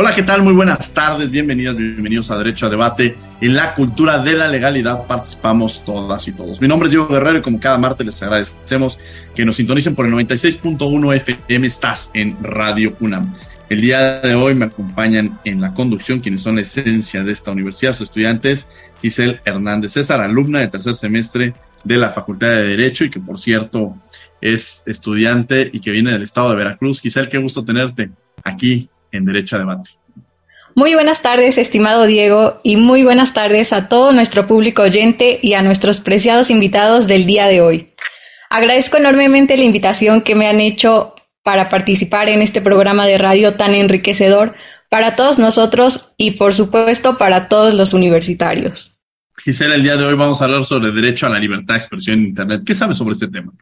Hola, ¿qué tal? Muy buenas tardes, bienvenidas, bienvenidos a Derecho a Debate. En la cultura de la legalidad participamos todas y todos. Mi nombre es Diego Guerrero y como cada martes les agradecemos que nos sintonicen por el 96.1 FM. Estás en Radio UNAM. El día de hoy me acompañan en la conducción quienes son la esencia de esta universidad, sus estudiantes, Giselle Hernández César, alumna de tercer semestre de la Facultad de Derecho y que por cierto es estudiante y que viene del estado de Veracruz. Giselle, qué gusto tenerte aquí en Derecho a Debate. Muy buenas tardes, estimado Diego, y muy buenas tardes a todo nuestro público oyente y a nuestros preciados invitados del día de hoy. Agradezco enormemente la invitación que me han hecho para participar en este programa de radio tan enriquecedor para todos nosotros y por supuesto para todos los universitarios. Gisela, el día de hoy vamos a hablar sobre derecho a la libertad de expresión en Internet. ¿Qué sabes sobre este tema?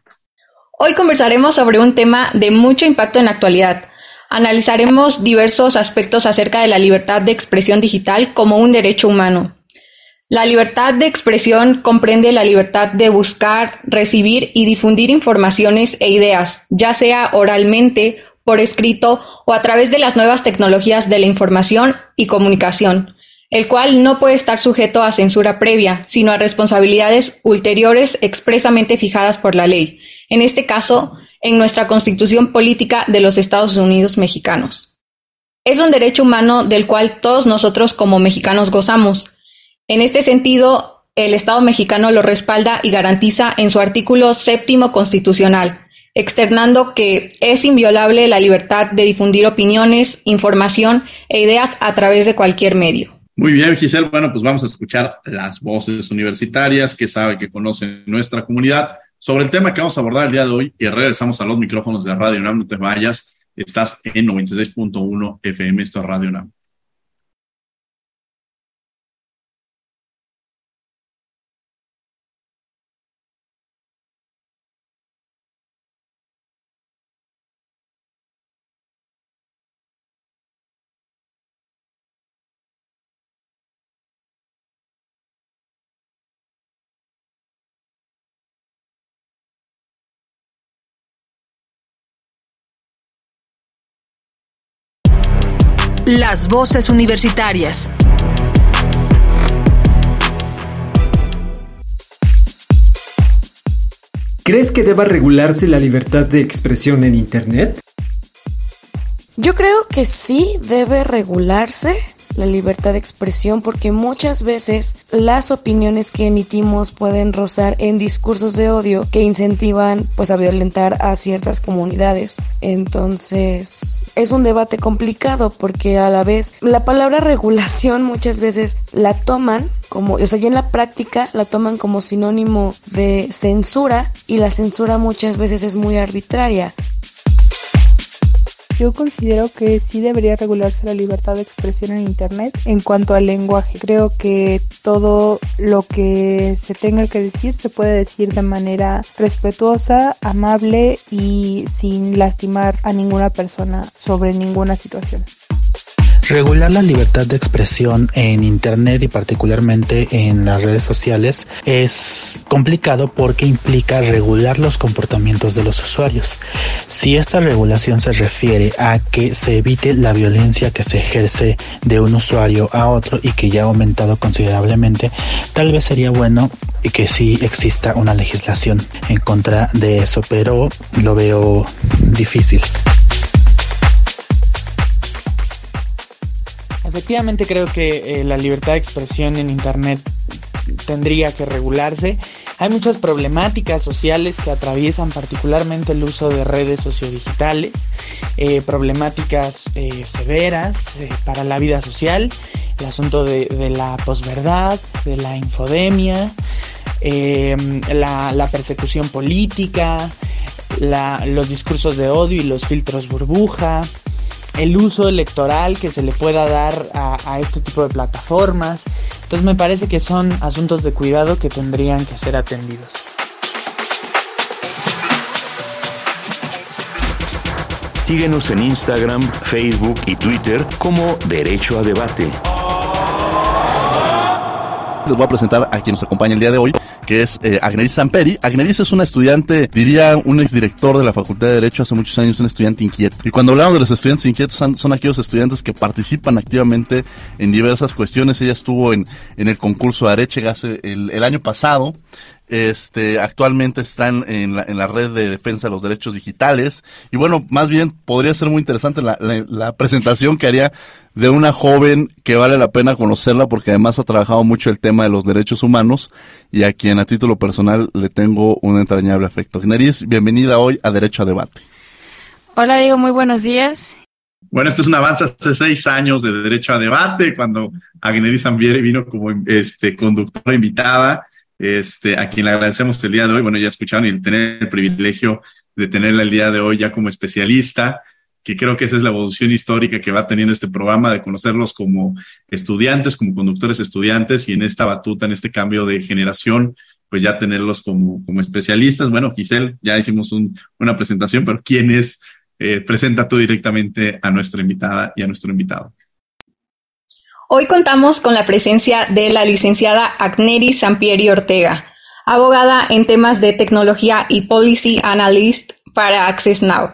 Hoy conversaremos sobre un tema de mucho impacto en la actualidad, Analizaremos diversos aspectos acerca de la libertad de expresión digital como un derecho humano. La libertad de expresión comprende la libertad de buscar, recibir y difundir informaciones e ideas, ya sea oralmente, por escrito o a través de las nuevas tecnologías de la información y comunicación, el cual no puede estar sujeto a censura previa, sino a responsabilidades ulteriores expresamente fijadas por la ley. En este caso, en nuestra Constitución Política de los Estados Unidos Mexicanos. Es un derecho humano del cual todos nosotros como mexicanos gozamos. En este sentido, el Estado mexicano lo respalda y garantiza en su artículo séptimo constitucional, externando que es inviolable la libertad de difundir opiniones, información e ideas a través de cualquier medio. Muy bien, Giselle. Bueno, pues vamos a escuchar las voces universitarias que sabe que conocen nuestra comunidad sobre el tema que vamos a abordar el día de hoy y regresamos a los micrófonos de Radio UNAM, no te vayas, estás en 96.1 FM, esto es Radio UNAM. Las voces universitarias. ¿Crees que deba regularse la libertad de expresión en Internet? Yo creo que sí debe regularse la libertad de expresión porque muchas veces las opiniones que emitimos pueden rozar en discursos de odio que incentivan pues a violentar a ciertas comunidades. Entonces es un debate complicado porque a la vez la palabra regulación muchas veces la toman como, o sea, ya en la práctica la toman como sinónimo de censura y la censura muchas veces es muy arbitraria. Yo considero que sí debería regularse la libertad de expresión en Internet en cuanto al lenguaje. Creo que todo lo que se tenga que decir se puede decir de manera respetuosa, amable y sin lastimar a ninguna persona sobre ninguna situación. Regular la libertad de expresión en Internet y particularmente en las redes sociales es complicado porque implica regular los comportamientos de los usuarios. Si esta regulación se refiere a que se evite la violencia que se ejerce de un usuario a otro y que ya ha aumentado considerablemente, tal vez sería bueno que sí exista una legislación en contra de eso, pero lo veo difícil. Efectivamente creo que eh, la libertad de expresión en Internet tendría que regularse. Hay muchas problemáticas sociales que atraviesan particularmente el uso de redes sociodigitales, eh, problemáticas eh, severas para la vida social, el asunto de, la posverdad, de la infodemia, la, la, persecución política, los discursos de odio y los filtros burbuja, el uso electoral que se le pueda dar a, este tipo de plataformas. Entonces me parece que son asuntos de cuidado que tendrían que ser atendidos. Síguenos en Instagram, Facebook y Twitter como Derecho a Debate. Les voy a presentar a quien nos acompaña el día de hoy que es eh, Agneris Samperi. Agneris es una estudiante, diría un exdirector de la Facultad de Derecho hace muchos años, un estudiante inquieto. Y cuando hablamos de los estudiantes inquietos, son, aquellos estudiantes que participan activamente en diversas cuestiones. Ella estuvo en, el concurso de Areche el, el año pasado este, actualmente están en la, en la red de defensa de los derechos digitales. Y bueno, más bien podría ser muy interesante la, la, presentación que haría de una joven que vale la pena conocerla porque además ha trabajado mucho el tema de los derechos humanos y a quien a título personal le tengo un entrañable afecto. Neris, bienvenida hoy a Derecho a Debate. Hola Diego, muy buenos días. Bueno, este es un avance hace seis años de Derecho a Debate, cuando Agneris Zambieri vino como este, conductora invitada este, a quien le agradecemos el día de hoy. Bueno, ya escucharon y tener el privilegio de tenerla el día de hoy ya como especialista, que creo que esa es la evolución histórica que va teniendo este programa, de conocerlos como estudiantes, como conductores estudiantes, y en esta batuta, en este cambio de generación, pues ya tenerlos como, como especialistas. Bueno, Giselle, ya hicimos una presentación, pero ¿quién es? Eh, presenta tú directamente a nuestra invitada y a nuestro invitado. Hoy contamos con la presencia de la licenciada Agneri Sampieri Ortega, abogada en temas de tecnología y policy analyst para Access Now.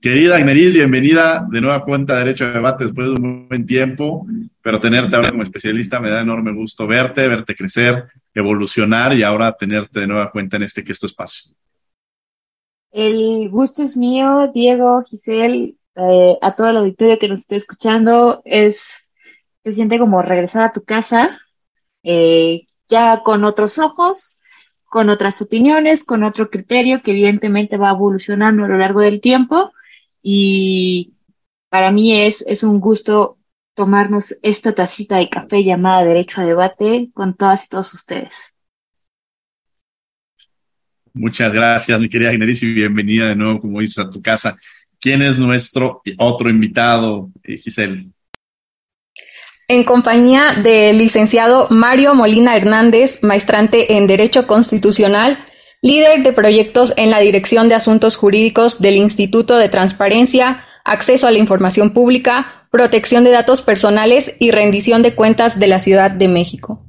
Querida Agneris, bienvenida de nueva cuenta de Derecho a Debate después de un buen tiempo, pero tenerte ahora como especialista me da enorme gusto verte, verte crecer, evolucionar y ahora tenerte de nueva cuenta en este que es tu espacio. El gusto es mío, Diego, Giselle, eh, a todo el auditorio que nos esté escuchando. Es se siente como regresar a tu casa, eh, ya con otros ojos, con otras opiniones, con otro criterio que evidentemente va evolucionando a lo largo del tiempo y para mí es, es un gusto tomarnos esta tacita de café llamada Derecho a Debate con todas y todos ustedes. Muchas gracias, mi querida Generis, y bienvenida de nuevo, como dices, a tu casa. ¿Quién es nuestro otro invitado, eh, Giselle? En compañía del licenciado Mario Molina Hernández, maestrante en Derecho Constitucional, líder de proyectos en la Dirección de Asuntos Jurídicos del Instituto de Transparencia, Acceso a la Información Pública, Protección de Datos Personales y Rendición de Cuentas de la Ciudad de México.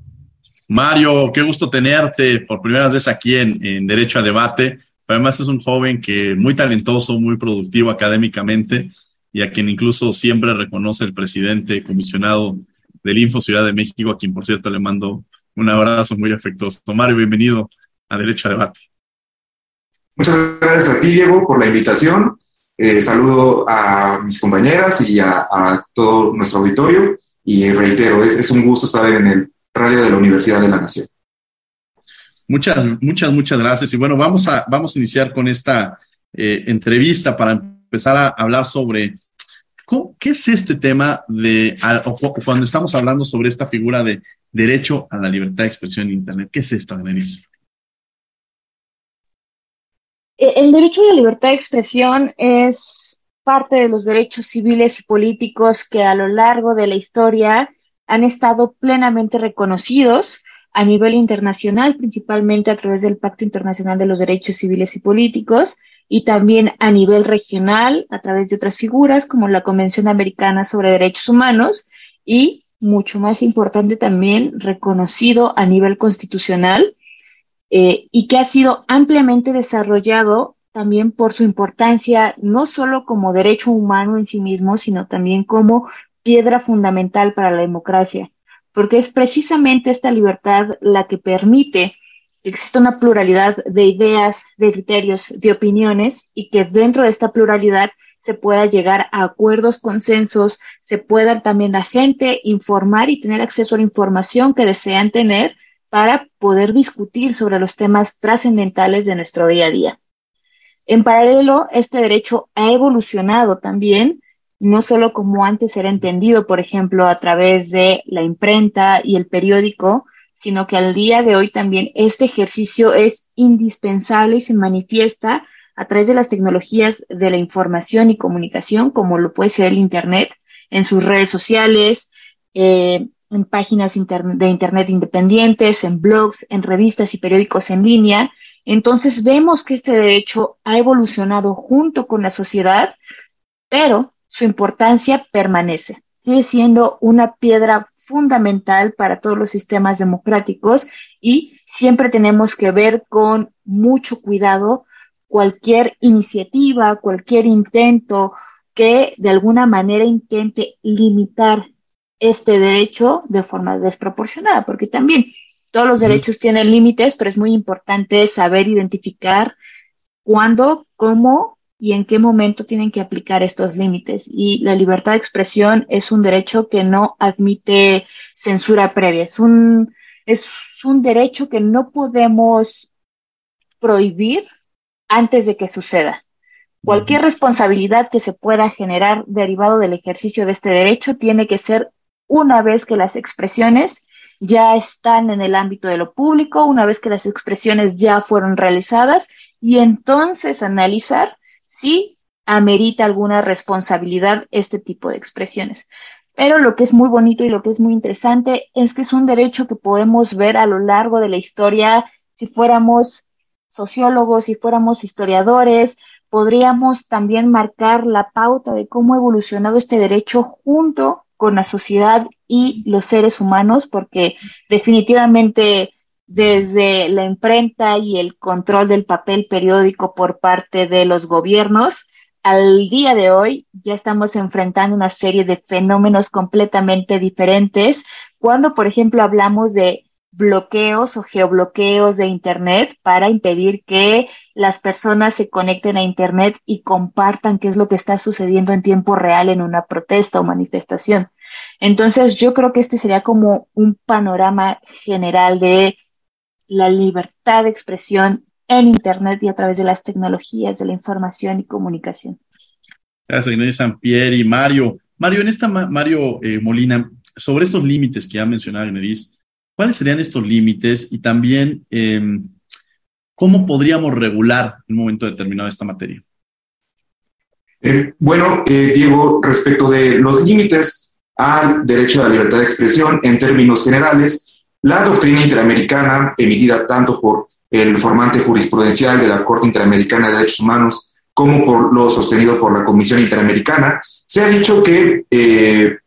Mario, qué gusto tenerte por primera vez aquí en, en Derecho a Debate. Además es un joven que muy talentoso, muy productivo académicamente y a quien incluso siempre reconoce el presidente comisionado del Info Ciudad de México, a quien por cierto le mando un abrazo muy afectuoso. Mario, bienvenido a Derecho a Debate. Muchas gracias a ti, Diego, por la invitación. Eh, saludo a mis compañeras y a, todo nuestro auditorio y reitero, es, es un gusto estar en el radio de la Universidad de la Nación. Muchas, muchas, muchas gracias. Y bueno, vamos a, vamos a iniciar con esta eh, entrevista para empezar a hablar sobre ¿Qué es este tema de, cuando estamos hablando sobre esta figura de derecho a la libertad de expresión en Internet? ¿Qué es esto, Annelies? E, el derecho a la libertad de expresión es parte de los derechos civiles y políticos que a lo largo de la historia han estado plenamente reconocidos a nivel internacional, principalmente a través del Pacto Internacional de los Derechos Civiles y Políticos, y también a nivel regional a través de otras figuras como la Convención Americana sobre Derechos Humanos y, mucho más importante también, reconocido a nivel constitucional eh, y que ha sido ampliamente desarrollado también por su importancia no solo como derecho humano en sí mismo, sino también como piedra fundamental para la democracia, porque es precisamente esta libertad la que permite que exista una pluralidad de ideas, de criterios, de opiniones y que dentro de esta pluralidad se pueda llegar a acuerdos, consensos, se pueda también la gente informar y tener acceso a la información que desean tener para poder discutir sobre los temas trascendentales de nuestro día a día. En paralelo, este derecho ha evolucionado también, no solo como antes era entendido, por ejemplo, a través de la imprenta y el periódico, sino que al día de hoy también este ejercicio es indispensable y se manifiesta a través de las tecnologías de la información y comunicación, como lo puede ser el Internet, en sus redes sociales, eh, en páginas de Internet independientes, en blogs, en revistas y periódicos en línea, entonces vemos que este derecho ha evolucionado junto con la sociedad, pero su importancia permanece. Sigue siendo una piedra fundamental para todos los sistemas democráticos y siempre tenemos que ver con mucho cuidado cualquier iniciativa, cualquier intento que de alguna manera intente limitar este derecho de forma desproporcionada, porque también todos los derechos tienen límites, pero es muy importante saber identificar cuándo, cómo y en qué momento tienen que aplicar estos límites. Y la libertad de expresión es un derecho que no admite censura previa. Es un, es un derecho que no podemos prohibir antes de que suceda. Cualquier responsabilidad que se pueda generar derivado del ejercicio de este derecho tiene que ser una vez que las expresiones ya están en el ámbito de lo público, una vez que las expresiones ya fueron realizadas, y entonces analizar si amerita alguna responsabilidad este tipo de expresiones. Pero lo que es muy bonito y lo que es muy interesante es que es un derecho que podemos ver a lo largo de la historia. Si fuéramos sociólogos, si fuéramos historiadores, podríamos también marcar la pauta de cómo ha evolucionado este derecho junto con la sociedad y los seres humanos, porque definitivamente desde la imprenta y el control del papel periódico por parte de los gobiernos, al día de hoy ya estamos enfrentando una serie de fenómenos completamente diferentes. Cuando, por ejemplo, hablamos de bloqueos o geobloqueos de Internet para impedir que las personas se conecten a Internet y compartan qué es lo que está sucediendo en tiempo real en una protesta o manifestación. Entonces, yo creo que este sería como un panorama general de la libertad de expresión en Internet y a través de las tecnologías de la información y comunicación. Gracias, Inés Sampier y Mario. Mario, en esta, Mario eh, Molina, sobre estos límites que ha mencionado Inés, ¿Cuáles serían estos límites y también em, cómo podríamos regular en un momento determinado esta materia? Eh, bueno, eh, Diego, respecto de los límites al derecho a la libertad de expresión, en términos generales, la doctrina interamericana emitida tanto por el formante jurisprudencial de la Corte Interamericana de Derechos Humanos como por lo sostenido por la Comisión Interamericana, se ha dicho que eh,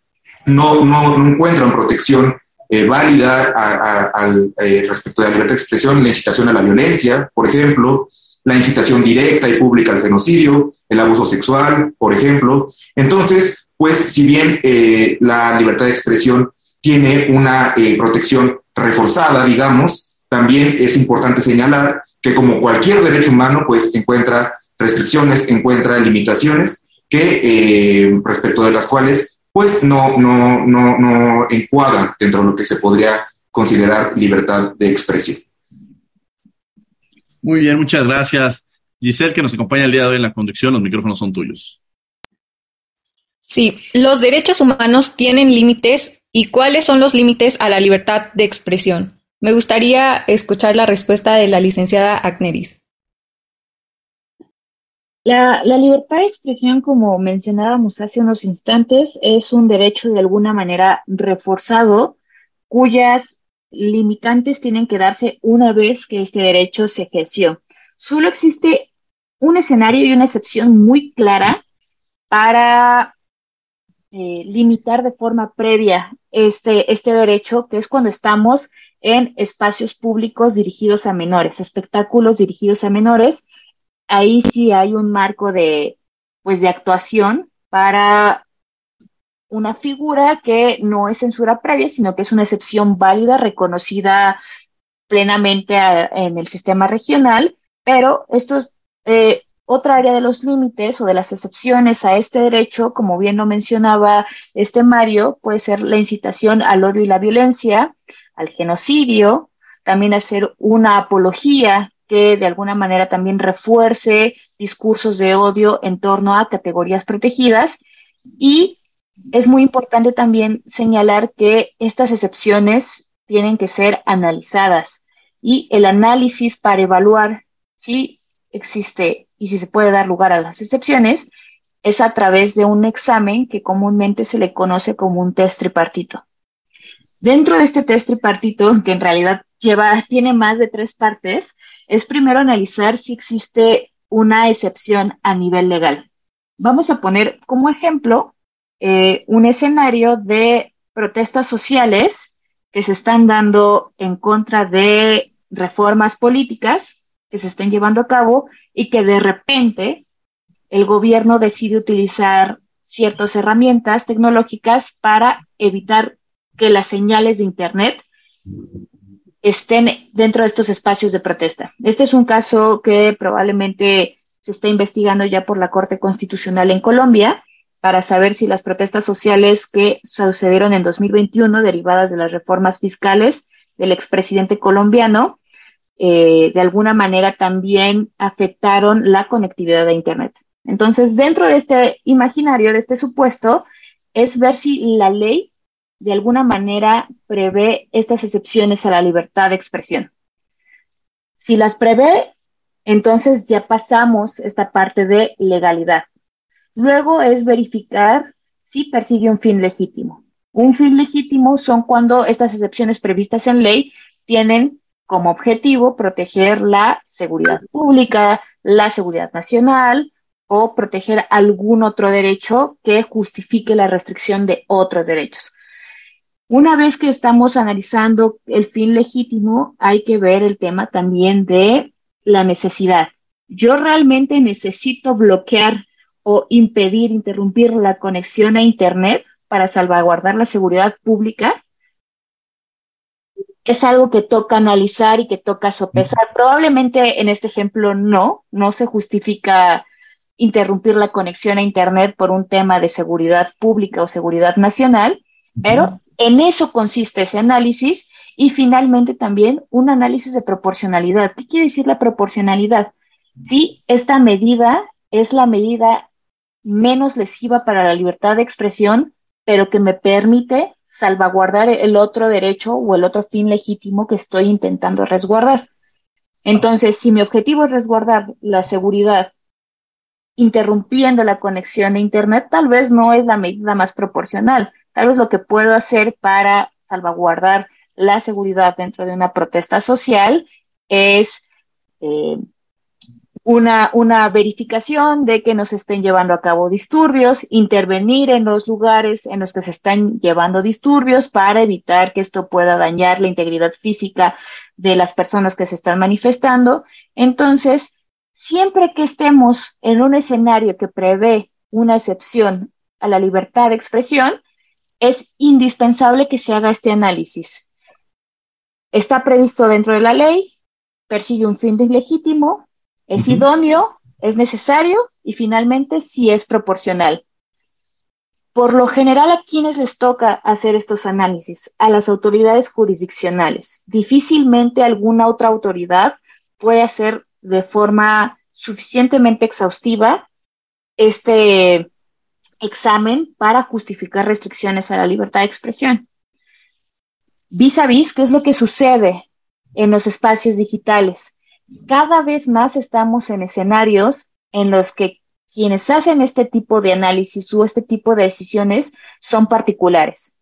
no, no, no encuentran protección eh, válida al, eh, respecto de la libertad de expresión, la incitación a la violencia, por ejemplo, la incitación directa y pública al genocidio, el abuso sexual, por ejemplo. Entonces, pues si bien la libertad de expresión tiene una protección reforzada, digamos, también es importante señalar que como cualquier derecho humano, pues encuentra restricciones, encuentra limitaciones que respecto de las cuales pues no, no, no, no encuadran dentro de lo que se podría considerar libertad de expresión. Muy bien, muchas gracias. Giselle, que nos acompaña el día de hoy en la conducción, los micrófonos son tuyos. Sí, los derechos humanos tienen límites y cuáles son los límites a la libertad de expresión. Me gustaría escuchar la respuesta de la licenciada Agneris. La, libertad de expresión, como mencionábamos hace unos instantes, es un derecho de alguna manera reforzado, cuyas limitantes tienen que darse una vez que este derecho se ejerció. Solo existe un escenario y una excepción muy clara para eh, limitar de forma previa este, este derecho, que es cuando estamos en espacios públicos dirigidos a menores, espectáculos dirigidos a menores. Ahí sí hay un marco de, pues, de actuación para una figura que no es censura previa, sino que es una excepción válida, reconocida plenamente en el sistema regional, pero esto es eh, otra área de los límites o de las excepciones a este derecho, como bien lo mencionaba este Mario, puede ser la incitación al odio y la violencia, al genocidio, también hacer una apología que de alguna manera también refuerce discursos de odio en torno a categorías protegidas. Y es muy importante también señalar que estas excepciones tienen que ser analizadas y el análisis para evaluar si existe y si se puede dar lugar a las excepciones es a través de un examen que comúnmente se le conoce como un test tripartito. Dentro de este test tripartito, que en realidad lleva, tiene más de tres partes, es primero analizar si existe una excepción a nivel legal. Vamos a poner como ejemplo eh, un escenario de protestas sociales que se están dando en contra de reformas políticas que se estén llevando a cabo y que de repente el gobierno decide utilizar ciertas herramientas tecnológicas para evitar que las señales de Internet estén dentro de estos espacios de protesta. Este es un caso que probablemente se está investigando ya por la Corte Constitucional en Colombia para saber si las protestas sociales que sucedieron en 2021, derivadas de las reformas fiscales del expresidente colombiano, eh, de alguna manera también afectaron la conectividad de Internet. Entonces, dentro de este imaginario, de este supuesto, es ver si la ley de alguna manera prevé estas excepciones a la libertad de expresión. Si las prevé, entonces ya pasamos esta parte de legalidad. Luego es verificar si persigue un fin legítimo. Un fin legítimo son cuando estas excepciones previstas en ley tienen como objetivo proteger la seguridad pública, la seguridad nacional o proteger algún otro derecho que justifique la restricción de otros derechos. Una vez que estamos analizando el fin legítimo, hay que ver el tema también de la necesidad. Yo realmente necesito bloquear o impedir, interrumpir la conexión a Internet para salvaguardar la seguridad pública, es algo que toca analizar y que toca sopesar. Probablemente en este ejemplo no, no se justifica interrumpir la conexión a Internet por un tema de seguridad pública o seguridad nacional, pero en eso consiste ese análisis y finalmente también un análisis de proporcionalidad. ¿Qué quiere decir la proporcionalidad? Si esta medida es la medida menos lesiva para la libertad de expresión, pero que me permite salvaguardar el otro derecho o el otro fin legítimo que estoy intentando resguardar. Entonces, si mi objetivo es resguardar la seguridad interrumpiendo la conexión a Internet, tal vez no es la medida más proporcional. Tal vez lo que puedo hacer para salvaguardar la seguridad dentro de una protesta social es eh, una, una verificación de que no se estén llevando a cabo disturbios, intervenir en los lugares en los que se están llevando disturbios para evitar que esto pueda dañar la integridad física de las personas que se están manifestando. Entonces, siempre que estemos en un escenario que prevé una excepción a la libertad de expresión, es indispensable que se haga este análisis. Está previsto dentro de la ley, persigue un fin ilegítimo, es idóneo, es necesario y finalmente si es proporcional. Por lo general, ¿a quienes les toca hacer estos análisis? A las autoridades jurisdiccionales. Difícilmente alguna otra autoridad puede hacer de forma suficientemente exhaustiva este examen para justificar restricciones a la libertad de expresión. Vis a vis, ¿qué es lo que sucede en los espacios digitales? Cada vez más estamos en escenarios en los que quienes hacen este tipo de análisis o este tipo de decisiones son particulares.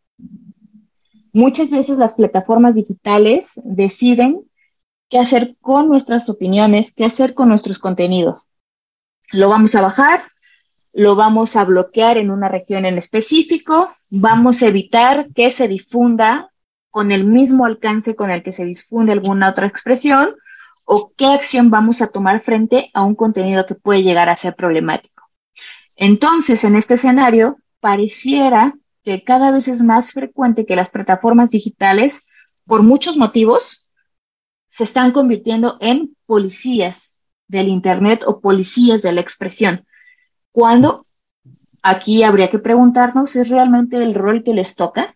Muchas veces las plataformas digitales deciden qué hacer con nuestras opiniones, qué hacer con nuestros contenidos. lo vamos a bajar, lo vamos a bloquear en una región en específico, vamos a evitar que se difunda con el mismo alcance con el que se difunde alguna otra expresión o qué acción vamos a tomar frente a un contenido que puede llegar a ser problemático. Entonces, en este escenario, pareciera que cada vez es más frecuente que las plataformas digitales, por muchos motivos, se están convirtiendo en policías del Internet o policías de la expresión, cuando aquí habría que preguntarnos si es realmente el rol que les toca.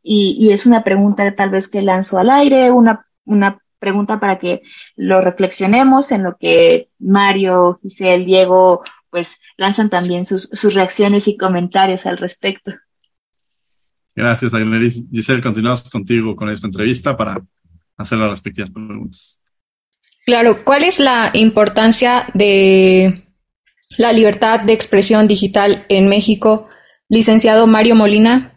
Y, es una pregunta tal vez que lanzo al aire, una, una pregunta para que lo reflexionemos en lo que Mario, Giselle, Diego, pues lanzan también sus, sus reacciones y comentarios al respecto. Gracias, Agneris. Giselle, continuamos contigo con esta entrevista para hacer las respectivas preguntas. Claro, ¿cuál es la importancia de la libertad de expresión digital en México, licenciado Mario Molina?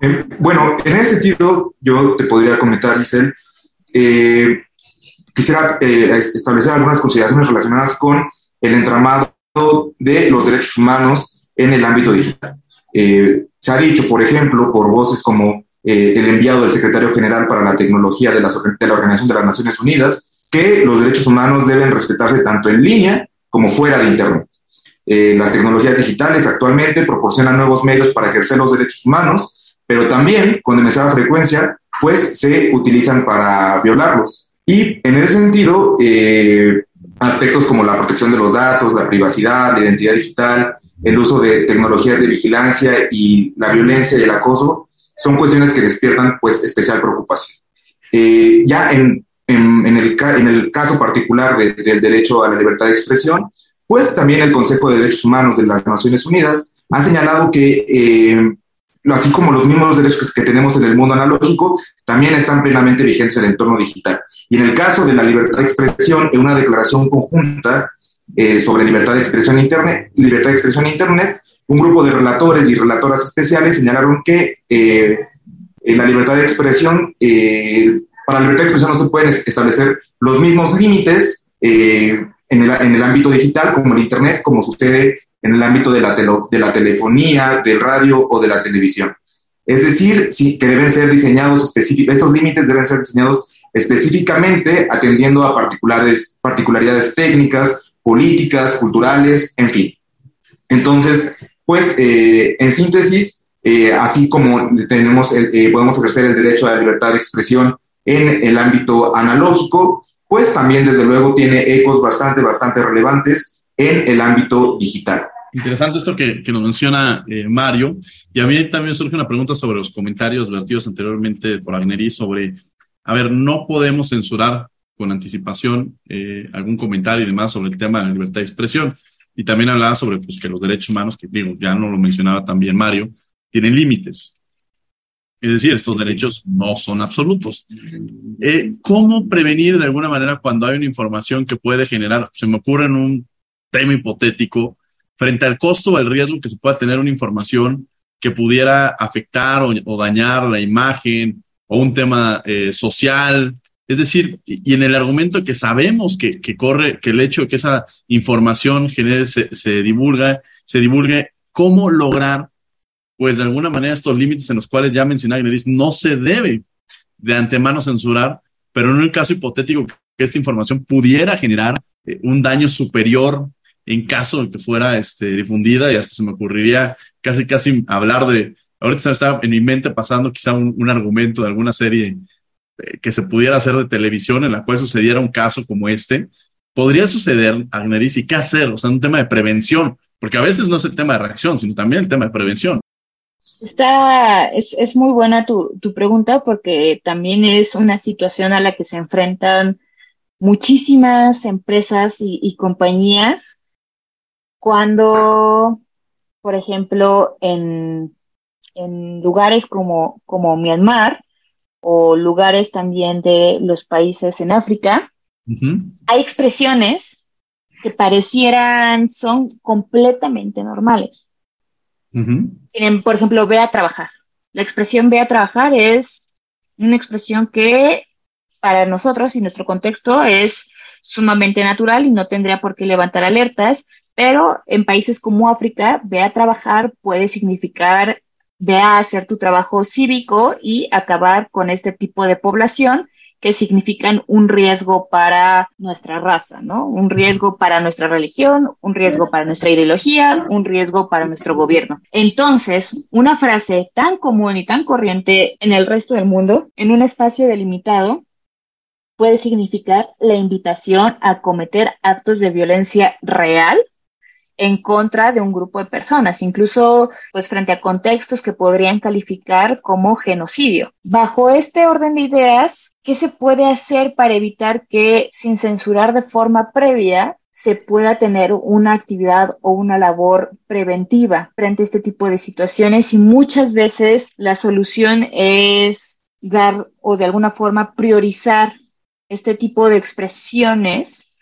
Eh, bueno, en ese sentido, yo te podría comentar, Giselle, eh, quisiera eh, establecer algunas consideraciones relacionadas con el entramado de los derechos humanos en el ámbito digital. se ha dicho, por ejemplo, por voces como el enviado del secretario general para la tecnología de la, de la Organización de las Naciones Unidas, que los derechos humanos deben respetarse tanto en línea como fuera de Internet. Eh, las tecnologías digitales actualmente proporcionan nuevos medios para ejercer los derechos humanos, pero también con demasiada frecuencia, pues se utilizan para violarlos. Y en ese sentido, eh, aspectos como la protección de los datos, la privacidad, la identidad digital, el uso de tecnologías de vigilancia y la violencia y el acoso son cuestiones que despiertan pues especial preocupación. Eh, ya en en, el, en el, caso particular del derecho a la libertad de expresión, pues también el Consejo de Derechos Humanos de las Naciones Unidas ha señalado que, eh, así como los mismos derechos que tenemos en el mundo analógico, también están plenamente vigentes en el entorno digital. Y en el caso de la libertad de expresión, en una declaración conjunta eh, sobre libertad de expresión en Internet, libertad de expresión en Internet, un grupo de relatores y relatoras especiales señalaron que eh, la libertad de expresión para la libertad de expresión no se pueden establecer los mismos límites eh, en, el, en, el, ámbito digital como en Internet, como sucede en el ámbito de la, de la telefonía, del radio o de la televisión. Es decir, sí, que deben ser diseñados específicos, estos límites deben ser diseñados específicamente atendiendo a particulares, particularidades técnicas, políticas, culturales, en fin. Entonces, pues, eh, en síntesis, eh, así como tenemos podemos ejercer el derecho a la libertad de expresión en el ámbito analógico, pues también desde luego tiene ecos bastante, bastante relevantes en el ámbito digital. Interesante esto que, nos menciona eh, Mario. Y a mí también surge una pregunta sobre los comentarios vertidos anteriormente por Agnerí sobre, a ver, no podemos censurar con anticipación eh, algún comentario y demás sobre el tema de la libertad de expresión. Y también hablaba sobre pues, que los derechos humanos, que digo, ya no lo mencionaba también Mario, tienen límites. Es decir, estos derechos no son absolutos. Eh, ¿Cómo prevenir de alguna manera cuando hay una información que puede generar, se me ocurre en un tema hipotético, frente al costo o al riesgo que se pueda tener una información que pudiera afectar o, dañar la imagen o un tema eh, social? Es decir, y, en el argumento que sabemos que, corre, que el hecho de que esa información genere, se, se divulga, se divulgue, ¿cómo lograr pues de alguna manera estos límites en los cuales ya mencioné no se debe de antemano censurar, pero en un caso hipotético que esta información pudiera generar eh, un daño superior en caso de que fuera este, difundida y hasta se me ocurriría casi casi hablar de, ahorita se me está en mi mente pasando quizá un, argumento de alguna serie eh, que se pudiera hacer de televisión en la cual sucediera un caso como este, podría suceder, Agneris, y qué hacer, o sea, un tema de prevención, porque a veces no es el tema de reacción, sino también el tema de prevención. Está, es, es muy buena tu, tu pregunta porque también es una situación a la que se enfrentan muchísimas empresas y, compañías cuando, por ejemplo, en, en lugares como, como Myanmar o lugares también de los países en África, hay expresiones que parecieran son completamente normales. Por ejemplo, ve a trabajar. La expresión ve a trabajar es una expresión que para nosotros y nuestro contexto es sumamente natural y no tendría por qué levantar alertas, pero en países como África, ve a trabajar puede significar ve a hacer tu trabajo cívico y acabar con este tipo de población que significan un riesgo para nuestra raza, ¿no? Un riesgo para nuestra religión, un riesgo para nuestra ideología, un riesgo para nuestro gobierno. Entonces, una frase tan común y tan corriente en el resto del mundo, en un espacio delimitado, puede significar la invitación a cometer actos de violencia real en contra de un grupo de personas, incluso pues frente a contextos que podrían calificar como genocidio. Bajo este orden de ideas, ¿qué se puede hacer para evitar que sin censurar de forma previa se pueda tener una actividad o una labor preventiva frente a este tipo de situaciones y muchas veces la solución es dar o de alguna forma priorizar este tipo de expresiones,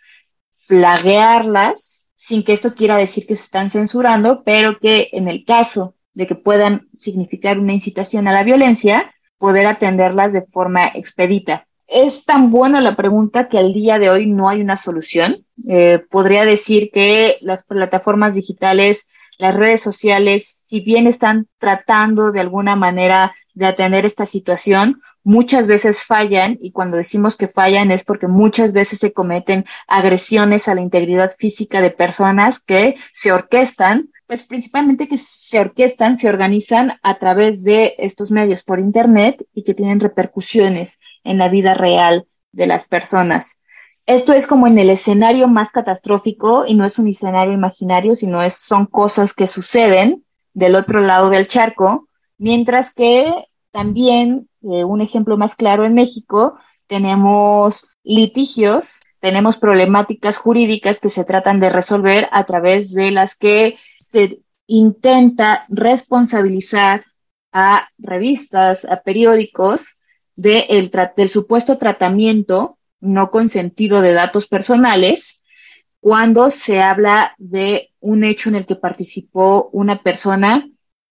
flaguearlas sin que esto quiera decir que se están censurando, pero que en el caso de que puedan significar una incitación a la violencia, poder atenderlas de forma expedita. Es tan buena la pregunta que al día de hoy no hay una solución. Eh, podría decir que las plataformas digitales, las redes sociales, si bien están tratando de alguna manera de atender esta situación, muchas veces fallan y cuando decimos que fallan es porque muchas veces se cometen agresiones a la integridad física de personas que se orquestan, pues principalmente que se orquestan, se organizan a través de estos medios por Internet y que tienen repercusiones en la vida real de las personas. Esto es como en el escenario más catastrófico y no es un escenario imaginario, sino es, son cosas que suceden del otro lado del charco, mientras que también eh, un ejemplo más claro en México, tenemos litigios, tenemos problemáticas jurídicas que se tratan de resolver a través de las que se intenta responsabilizar a revistas, a periódicos de del supuesto tratamiento no consentido de datos personales cuando se habla de un hecho en el que participó una persona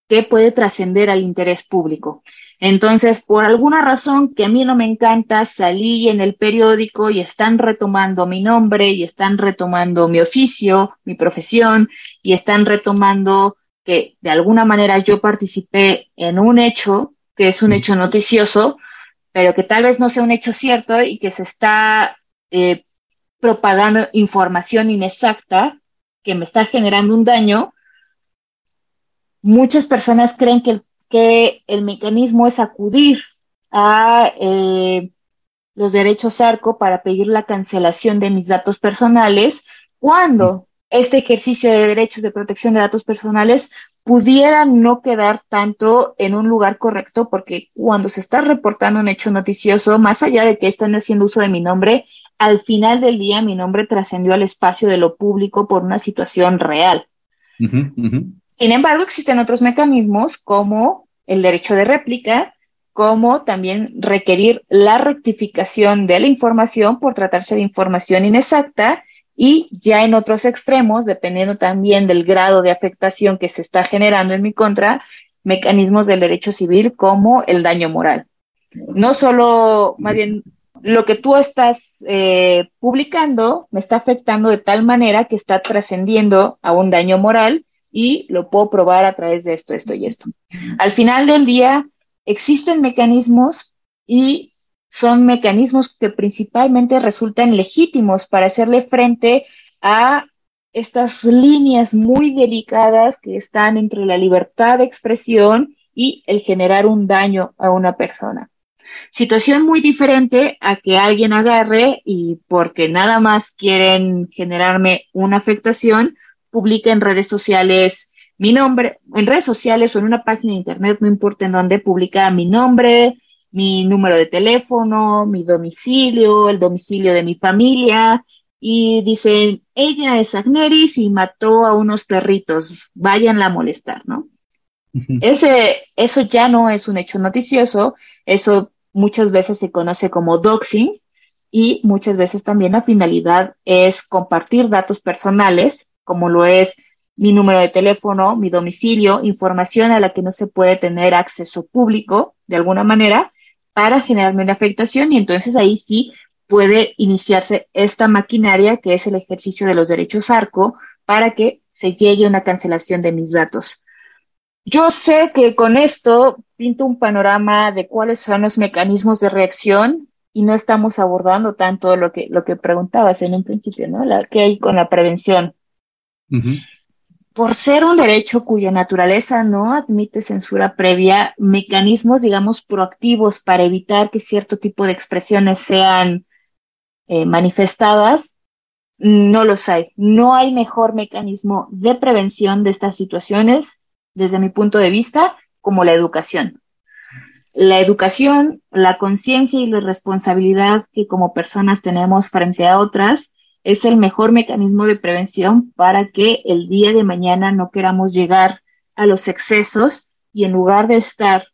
que puede trascender al interés público. Entonces, por alguna razón que a mí no me encanta, salí en el periódico y están retomando mi nombre y están retomando mi oficio, mi profesión y están retomando que de alguna manera yo participé en un hecho que es un hecho noticioso, pero que tal vez no sea un hecho cierto y que se está eh, propagando información inexacta que me está generando un daño. Muchas personas creen que el que el mecanismo es acudir a eh, los derechos ARCO para pedir la cancelación de mis datos personales cuando este ejercicio de derechos de protección de datos personales pudiera no quedar tanto en un lugar correcto porque cuando se está reportando un hecho noticioso, más allá de que estén haciendo uso de mi nombre, al final del día mi nombre trascendió al espacio de lo público por una situación real. Sin embargo, existen otros mecanismos como el derecho de réplica, como también requerir la rectificación de la información por tratarse de información inexacta y ya en otros extremos, dependiendo también del grado de afectación que se está generando en mi contra, mecanismos del derecho civil como el daño moral. No solo, más bien, lo que tú estás eh, publicando me está afectando de tal manera que está trascendiendo a un daño moral y lo puedo probar a través de esto, esto y esto. Al final del día, existen mecanismos y son mecanismos que principalmente resultan legítimos para hacerle frente a estas líneas muy delicadas que están entre la libertad de expresión y el generar un daño a una persona. Situación muy diferente a que alguien agarre y porque nada más quieren generarme una afectación, publica en redes sociales mi nombre, en redes sociales o en una página de internet, no importa en dónde, publica mi nombre, mi número de teléfono, mi domicilio, el domicilio de mi familia, y dicen, ella es Agneris y mató a unos perritos, váyanla a molestar, ¿no? Ese, eso ya no es un hecho noticioso, eso muchas veces se conoce como doxing y muchas veces también la finalidad es compartir datos personales como lo es mi número de teléfono, mi domicilio, información a la que no se puede tener acceso público de alguna manera para generarme una afectación y entonces ahí sí puede iniciarse esta maquinaria que es el ejercicio de los derechos ARCO para que se llegue a una cancelación de mis datos. Yo sé que con esto pinto un panorama de cuáles son los mecanismos de reacción y no estamos abordando tanto lo que, lo que preguntabas en un principio, ¿no? ¿Qué hay con la prevención? Por ser un derecho cuya naturaleza no admite censura previa, mecanismos, digamos, proactivos para evitar que cierto tipo de expresiones sean eh, manifestadas, no los hay. No hay mejor mecanismo de prevención de estas situaciones desde mi punto de vista, como la educación. La educación, la conciencia y la responsabilidad que como personas tenemos frente a otras es el mejor mecanismo de prevención para que el día de mañana no queramos llegar a los excesos y en lugar de estar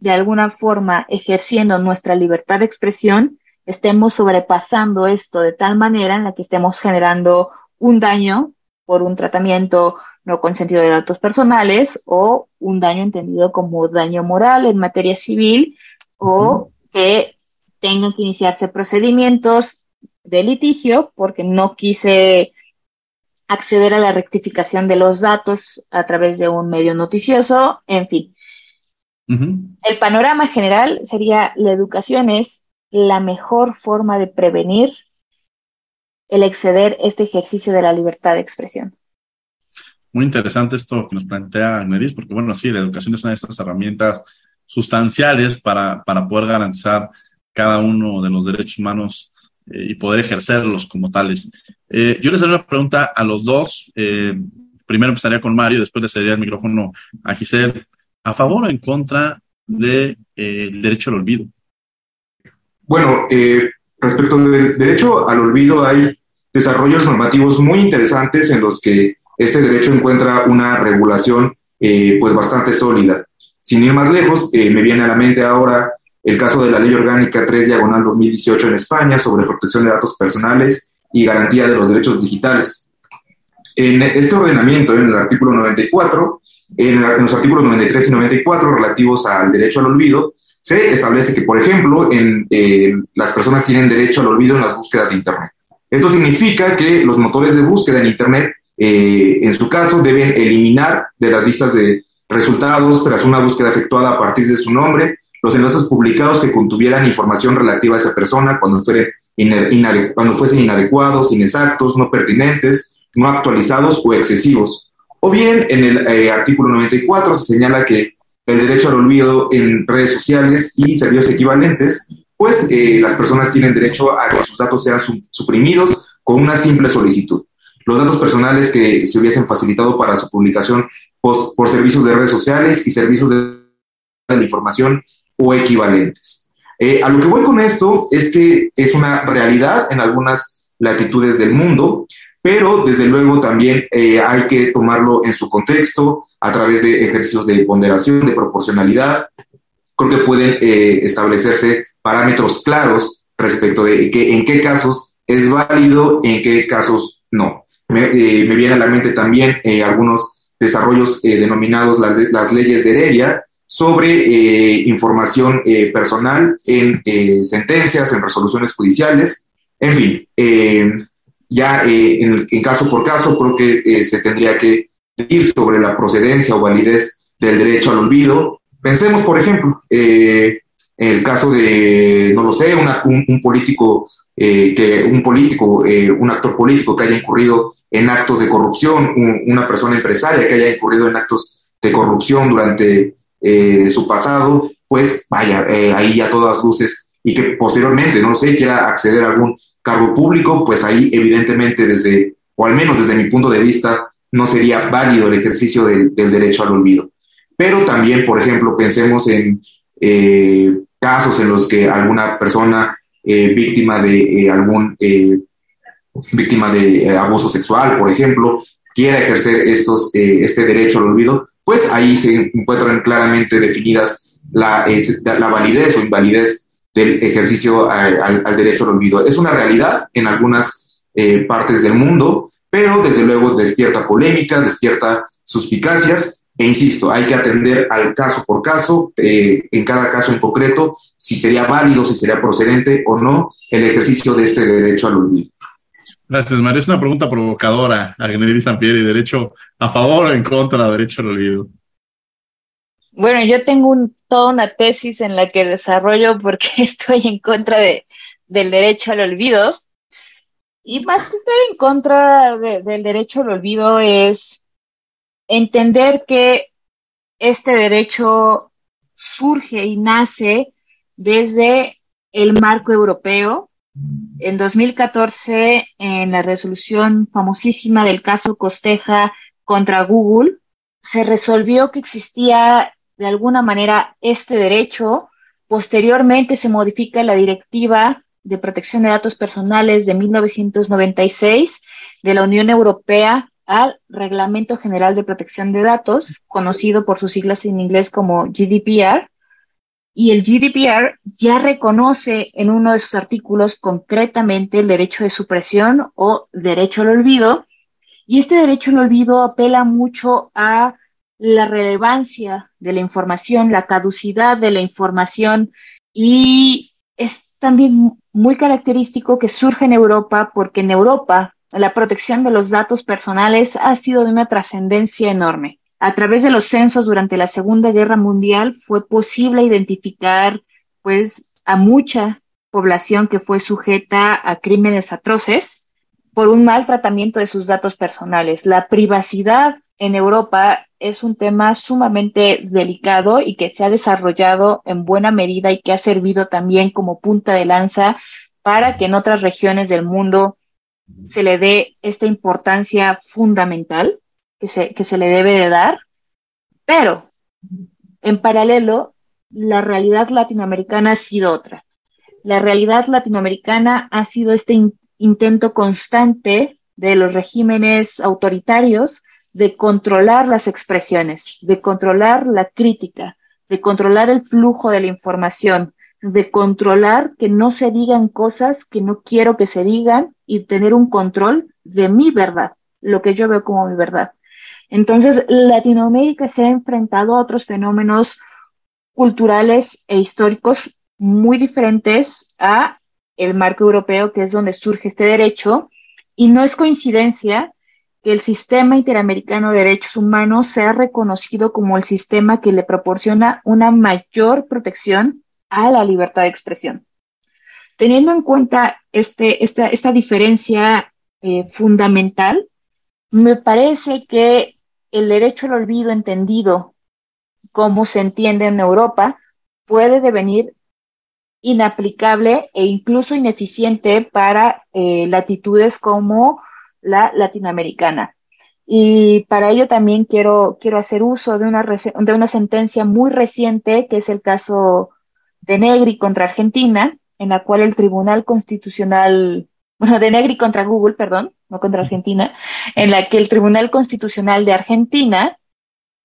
de alguna forma ejerciendo nuestra libertad de expresión, estemos sobrepasando esto de tal manera en la que estemos generando un daño por un tratamiento no consentido de datos personales o un daño entendido como daño moral en materia civil o que tengan que iniciarse procedimientos de litigio porque no quise acceder a la rectificación de los datos a través de un medio noticioso, en fin. El panorama general sería la educación es la mejor forma de prevenir el exceder este ejercicio de la libertad de expresión muy interesante esto que nos plantea Neris, porque bueno, sí, la educación es una de estas herramientas sustanciales para, para poder garantizar cada uno de los derechos humanos y poder ejercerlos como tales. Eh, yo les haré una pregunta a los dos. Eh, primero empezaría con Mario, después le cedería el micrófono a Giselle. ¿A favor o en contra del de, derecho al olvido? Bueno, respecto del derecho al olvido, hay desarrollos normativos muy interesantes en los que este derecho encuentra una regulación eh, pues bastante sólida. Sin ir más lejos, eh, me viene a la mente ahora el caso de la Ley Orgánica 3 Diagonal 2018 en España sobre protección de datos personales y garantía de los derechos digitales. En este ordenamiento, en el artículo 94, en, los artículos 93 y 94 relativos al derecho al olvido, se establece que, por ejemplo, en, eh, las personas tienen derecho al olvido en las búsquedas de Internet. Esto significa que los motores de búsqueda en Internet eh, en su caso, deben eliminar de las listas de resultados tras una búsqueda efectuada a partir de su nombre los enlaces publicados que contuvieran información relativa a esa persona cuando, cuando fuesen inadecuados, inexactos, no pertinentes, no actualizados o excesivos. O bien, en el eh, artículo 94 se señala que el derecho al olvido en redes sociales y servicios equivalentes, pues eh, las personas tienen derecho a que sus datos sean suprimidos con una simple solicitud los datos personales que se hubiesen facilitado para su publicación por servicios de redes sociales y servicios de la información o equivalentes. Eh, a lo que voy con esto es que es una realidad en algunas latitudes del mundo, pero desde luego también eh, hay que tomarlo en su contexto a través de ejercicios de ponderación, de proporcionalidad. Creo que pueden eh, establecerse parámetros claros respecto de que, en qué casos es válido, en qué casos no. Me, eh, viene a la mente también algunos desarrollos denominados las, leyes de Heredia sobre información personal en sentencias, en resoluciones judiciales. En fin, ya en, caso por caso creo que se tendría que ir sobre la procedencia o validez del derecho al olvido. Pensemos, por ejemplo, el caso de, no lo sé, un, político, eh, que, un político, eh, un actor político que haya incurrido en actos de corrupción, una persona empresaria que haya incurrido en actos de corrupción durante eh, su pasado, pues vaya, ahí ya todas luces, y que posteriormente, no sé, quiera acceder a algún cargo público, pues ahí evidentemente desde, o al menos desde mi punto de vista, no sería válido el ejercicio del, derecho al olvido. Pero también, por ejemplo, pensemos en casos en los que alguna persona eh, víctima de eh, algún eh, víctima de abuso sexual, por ejemplo, quiera ejercer estos, este derecho al olvido, pues ahí se encuentran claramente definidas la, validez o invalidez del ejercicio al, derecho al olvido. Es una realidad en algunas partes del mundo, pero desde luego despierta polémica, despierta suspicacias e insisto, hay que atender al caso por caso, eh, en cada caso en concreto, si sería válido, si sería procedente o no el ejercicio de este derecho al olvido. Gracias, María. Es una pregunta provocadora a Gnedry Sampieri. ¿Derecho a favor o en contra de derecho al olvido? Bueno, yo tengo toda una tesis en la que desarrollo porque estoy en contra de, del derecho al olvido. Y más que estar en contra del derecho al olvido es entender que este derecho surge y nace desde el marco europeo en 2014, en la resolución famosísima del caso Costeja contra Google, se resolvió que existía de alguna manera este derecho. Posteriormente se modifica la Directiva de Protección de Datos Personales de 1996 de la Unión Europea al Reglamento General de Protección de Datos, conocido por sus siglas en inglés como GDPR, y el GDPR ya reconoce en uno de sus artículos concretamente el derecho de supresión o derecho al olvido. Y este derecho al olvido apela mucho a la relevancia de la información, la caducidad de la información y es también muy característico que surge en Europa porque en Europa la protección de los datos personales ha sido de una trascendencia enorme. A través de los censos durante la Segunda Guerra Mundial fue posible identificar pues a mucha población que fue sujeta a crímenes atroces por un mal tratamiento de sus datos personales. La privacidad en Europa es un tema sumamente delicado y que se ha desarrollado en buena medida y que ha servido también como punta de lanza para que en otras regiones del mundo se le dé esta importancia fundamental que se, que se le debe de dar, pero en paralelo, la realidad latinoamericana ha sido otra. La realidad latinoamericana ha sido este intento constante de los regímenes autoritarios de controlar las expresiones, de controlar la crítica, de controlar el flujo de la información, de controlar que no se digan cosas que no quiero que se digan y tener un control de mi verdad, lo que yo veo como mi verdad. Entonces, Latinoamérica se ha enfrentado a otros fenómenos culturales e históricos muy diferentes a el marco europeo, que es donde surge este derecho, y no es coincidencia que el sistema interamericano de derechos humanos sea reconocido como el sistema que le proporciona una mayor protección a la libertad de expresión. Teniendo en cuenta este, esta, esta diferencia eh, fundamental, me parece que el derecho al olvido entendido como se entiende en Europa puede devenir inaplicable e incluso ineficiente para eh, latitudes como la latinoamericana. Y para ello también quiero, quiero hacer uso de una, de una sentencia muy reciente, que es el caso de Negri contra Argentina, en la cual el Tribunal Constitucional bueno, de Negri contra Google, perdón, no contra Argentina, en la que el Tribunal Constitucional de Argentina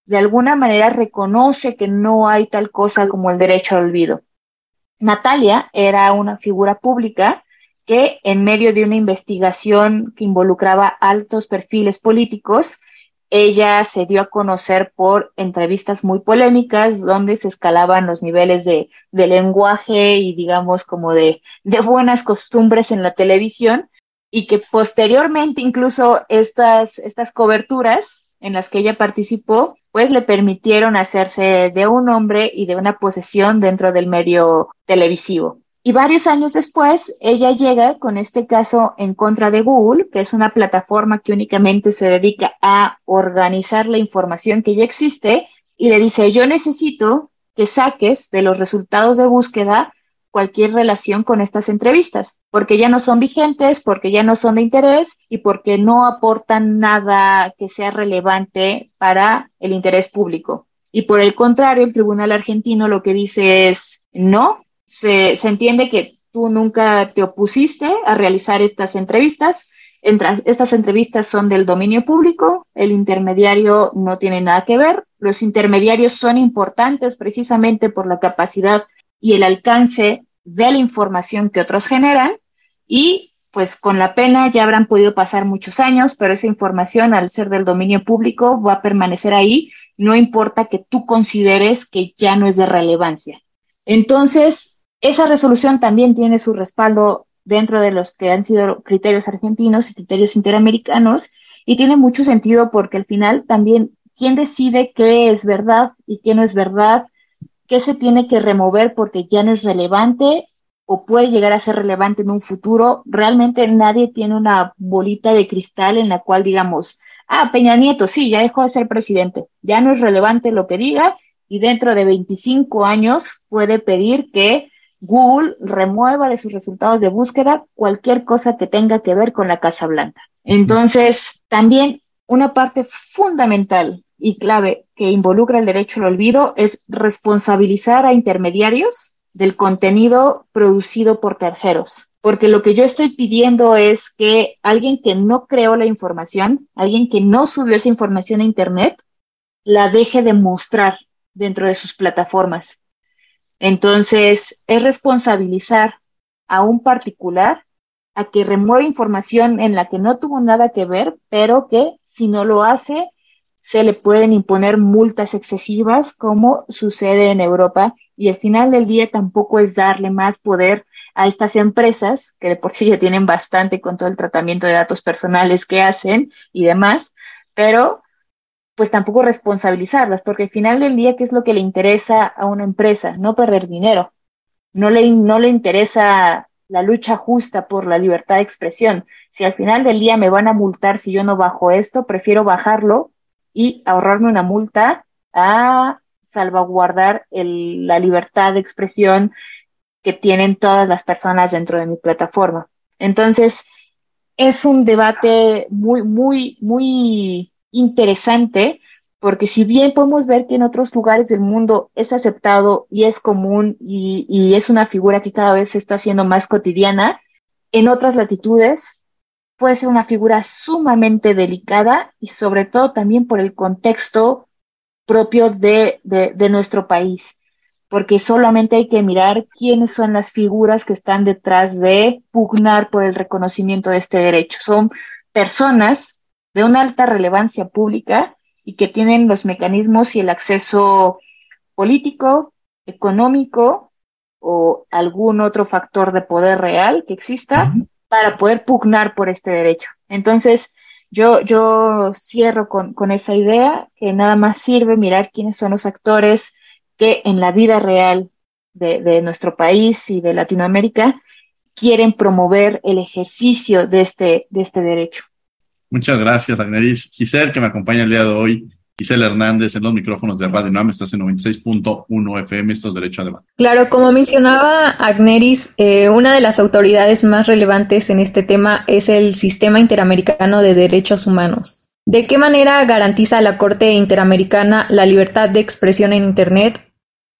de alguna manera reconoce que no hay tal cosa como el derecho al olvido. Natalia era una figura pública que en medio de una investigación que involucraba altos perfiles políticos, ella se dio a conocer por entrevistas muy polémicas donde se escalaban los niveles de, lenguaje y digamos como de, de buenas costumbres en la televisión y que posteriormente incluso estas, estas coberturas en las que ella participó, pues le permitieron hacerse de un hombre y de una posesión dentro del medio televisivo. Y varios años después, ella llega con este caso en contra de Google, que es una plataforma que únicamente se dedica a organizar la información que ya existe, y le dice, yo necesito que saques de los resultados de búsqueda cualquier relación con estas entrevistas, porque ya no son vigentes, porque ya no son de interés y porque no aportan nada que sea relevante para el interés público. Y por el contrario, el Tribunal Argentino lo que dice es, no, se, se entiende que tú nunca te opusiste a realizar estas entrevistas. estas entrevistas son del dominio público, el intermediario no tiene nada que ver. Los intermediarios son importantes precisamente por la capacidad y el alcance de la información que otros generan. Y pues con la pena ya habrán podido pasar muchos años, pero esa información al ser del dominio público va a permanecer ahí, no importa que tú consideres que ya no es de relevancia. Entonces, esa resolución también tiene su respaldo dentro de los que han sido criterios argentinos y criterios interamericanos, y tiene mucho sentido porque al final también quién decide qué es verdad y qué no es verdad, qué se tiene que remover porque ya no es relevante o puede llegar a ser relevante en un futuro. Realmente nadie tiene una bolita de cristal en la cual digamos, ah, Peña Nieto, sí, ya dejó de ser presidente, ya no es relevante lo que diga y dentro de 25 años puede pedir que Google remueva de sus resultados de búsqueda cualquier cosa que tenga que ver con la Casa Blanca. Entonces, también una parte fundamental y clave que involucra el derecho al olvido es responsabilizar a intermediarios del contenido producido por terceros. Porque lo que yo estoy pidiendo es que alguien que no creó la información, alguien que no subió esa información a Internet, la deje de mostrar dentro de sus plataformas. Entonces, es responsabilizar a un particular a que remueva información en la que no tuvo nada que ver, pero que si no lo hace, se le pueden imponer multas excesivas, como sucede en Europa. Y al final del día tampoco es darle más poder a estas empresas, que de por sí ya tienen bastante con todo el tratamiento de datos personales que hacen y demás, pero pues tampoco responsabilizarlas, porque al final del día, ¿qué es lo que le interesa a una empresa? No perder dinero. No le, no le interesa la lucha justa por la libertad de expresión. Si al final del día me van a multar si yo no bajo esto, prefiero bajarlo y ahorrarme una multa a salvaguardar la libertad de expresión que tienen todas las personas dentro de mi plataforma. Entonces, es un debate muy, muy, muy interesante, porque si bien podemos ver que en otros lugares del mundo es aceptado y es común y, es una figura que cada vez se está haciendo más cotidiana, en otras latitudes puede ser una figura sumamente delicada y sobre todo también por el contexto propio de, de, nuestro país, porque solamente hay que mirar quiénes son las figuras que están detrás de pugnar por el reconocimiento de este derecho. Son personas de una alta relevancia pública y que tienen los mecanismos y el acceso político, económico o algún otro factor de poder real que exista para poder pugnar por este derecho. Entonces, yo, yo cierro con, con esa idea que nada más sirve mirar quiénes son los actores que en la vida real de, de nuestro país y de Latinoamérica quieren promover el ejercicio de este, de este derecho. Muchas gracias, Agneris. Giselle, que me acompaña el día de hoy. Giselle Hernández en los micrófonos de Radio NAM, estás en 96.1 FM, esto es Derecho a Debate. Claro, como mencionaba Agneris, eh, una de las autoridades más relevantes en este tema es el Sistema Interamericano de Derechos Humanos. ¿De qué manera garantiza la Corte Interamericana la libertad de expresión en Internet?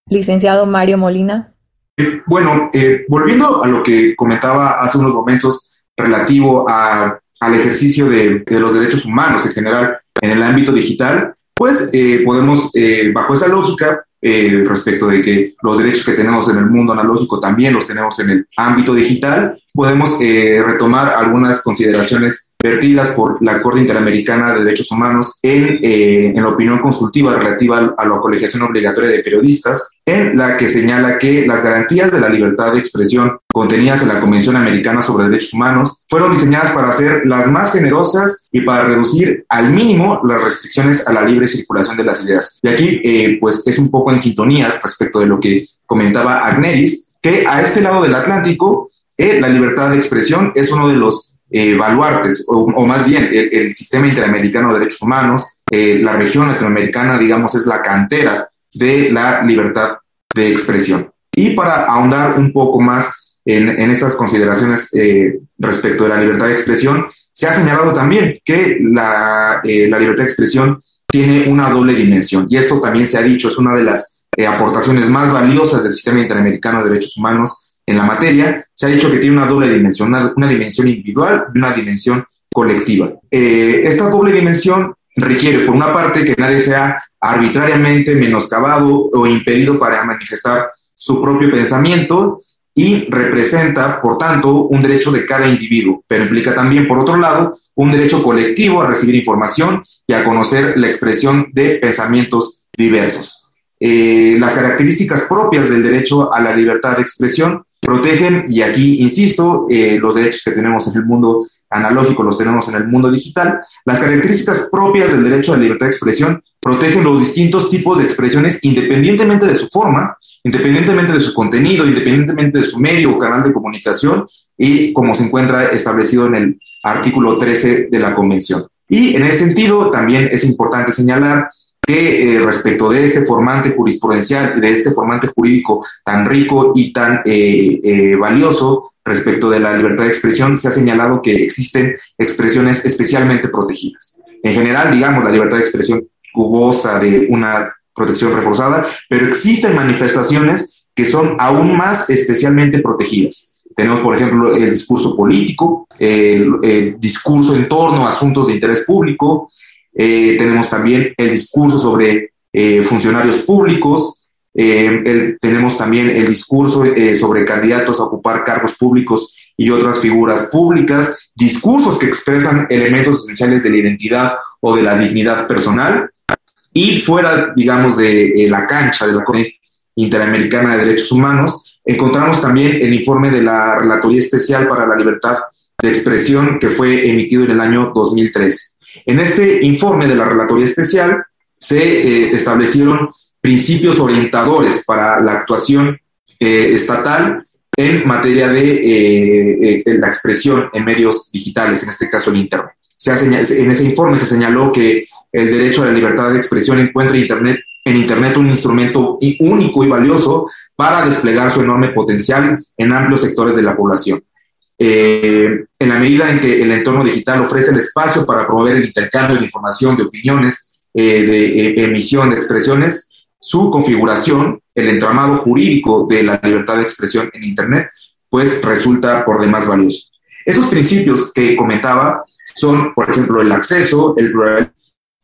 Licenciado Mario Molina. Eh, bueno, eh, volviendo a lo que comentaba hace unos momentos relativo a al ejercicio de, los derechos humanos en general en el ámbito digital, pues eh, podemos, eh, bajo esa lógica, eh, respecto de que los derechos que tenemos en el mundo analógico también los tenemos en el ámbito digital, podemos retomar algunas consideraciones vertidas por la Corte Interamericana de Derechos Humanos en, en la opinión consultiva relativa a la colegiación obligatoria de periodistas, en la que señala que las garantías de la libertad de expresión contenidas en la Convención Americana sobre Derechos Humanos fueron diseñadas para ser las más generosas y para reducir al mínimo las restricciones a la libre circulación de las ideas. Y aquí, eh, pues, es un poco en sintonía respecto de lo que comentaba Agneris, que a este lado del Atlántico, eh, la libertad de expresión es uno de los eh, baluartes, o, más bien el, sistema interamericano de derechos humanos, la región latinoamericana, digamos, es la cantera de la libertad de expresión. Y para ahondar un poco más en, estas consideraciones eh, respecto de la libertad de expresión, se ha señalado también que la, eh, la, libertad de expresión tiene una doble dimensión. Y esto también se ha dicho, es una de las eh, aportaciones más valiosas del sistema interamericano de derechos humanos en la materia. Se ha dicho que tiene una doble dimensión, una, dimensión individual y una dimensión colectiva. esta doble dimensión requiere, por una parte, que nadie sea arbitrariamente menoscabado o impedido para manifestar su propio pensamiento y representa, por tanto, un derecho de cada individuo, pero implica también, por otro lado, un derecho colectivo a recibir información y a conocer la expresión de pensamientos diversos. Eh, las características propias del derecho a la libertad de expresión protegen, y aquí insisto, eh, los derechos que tenemos en el mundo analógico los tenemos en el mundo digital. Las características propias del derecho a la libertad de expresión protegen los distintos tipos de expresiones independientemente de su forma, independientemente de su contenido, independientemente de su medio o canal de comunicación y como se encuentra establecido en el artículo 13 de la Convención. Y en ese sentido también es importante señalar que eh, respecto de este formante jurisprudencial de este formante jurídico tan rico y tan eh, eh, valioso, respecto de la libertad de expresión, se ha señalado que existen expresiones especialmente protegidas. En general, digamos, la libertad de expresión goza de una protección reforzada, pero existen manifestaciones que son aún más especialmente protegidas. Tenemos, por ejemplo, el discurso político, el, discurso en torno a asuntos de interés público, eh, tenemos también el discurso sobre eh, funcionarios públicos, eh, tenemos también el discurso eh, sobre candidatos a ocupar cargos públicos y otras figuras públicas, discursos que expresan elementos esenciales de la identidad o de la dignidad personal. Y fuera, digamos, de la cancha de la Corte Interamericana de Derechos Humanos, encontramos también el informe de la Relatoría Especial para la Libertad de Expresión que fue emitido en el año 2003. En este informe de la Relatoría Especial se establecieron principios orientadores para la actuación eh, estatal en materia de eh, eh, la expresión en medios digitales, en este caso el Internet. Se en ese informe se señaló que el derecho a la libertad de expresión encuentra Internet, en Internet un instrumento único y valioso para desplegar su enorme potencial en amplios sectores de la población. En la medida en que el entorno digital ofrece el espacio para promover el intercambio de información, de opiniones, de emisión de expresiones, su configuración, el entramado jurídico de la libertad de expresión en Internet, pues resulta por demás valioso. Esos principios que comentaba son, por ejemplo, el acceso, el plural,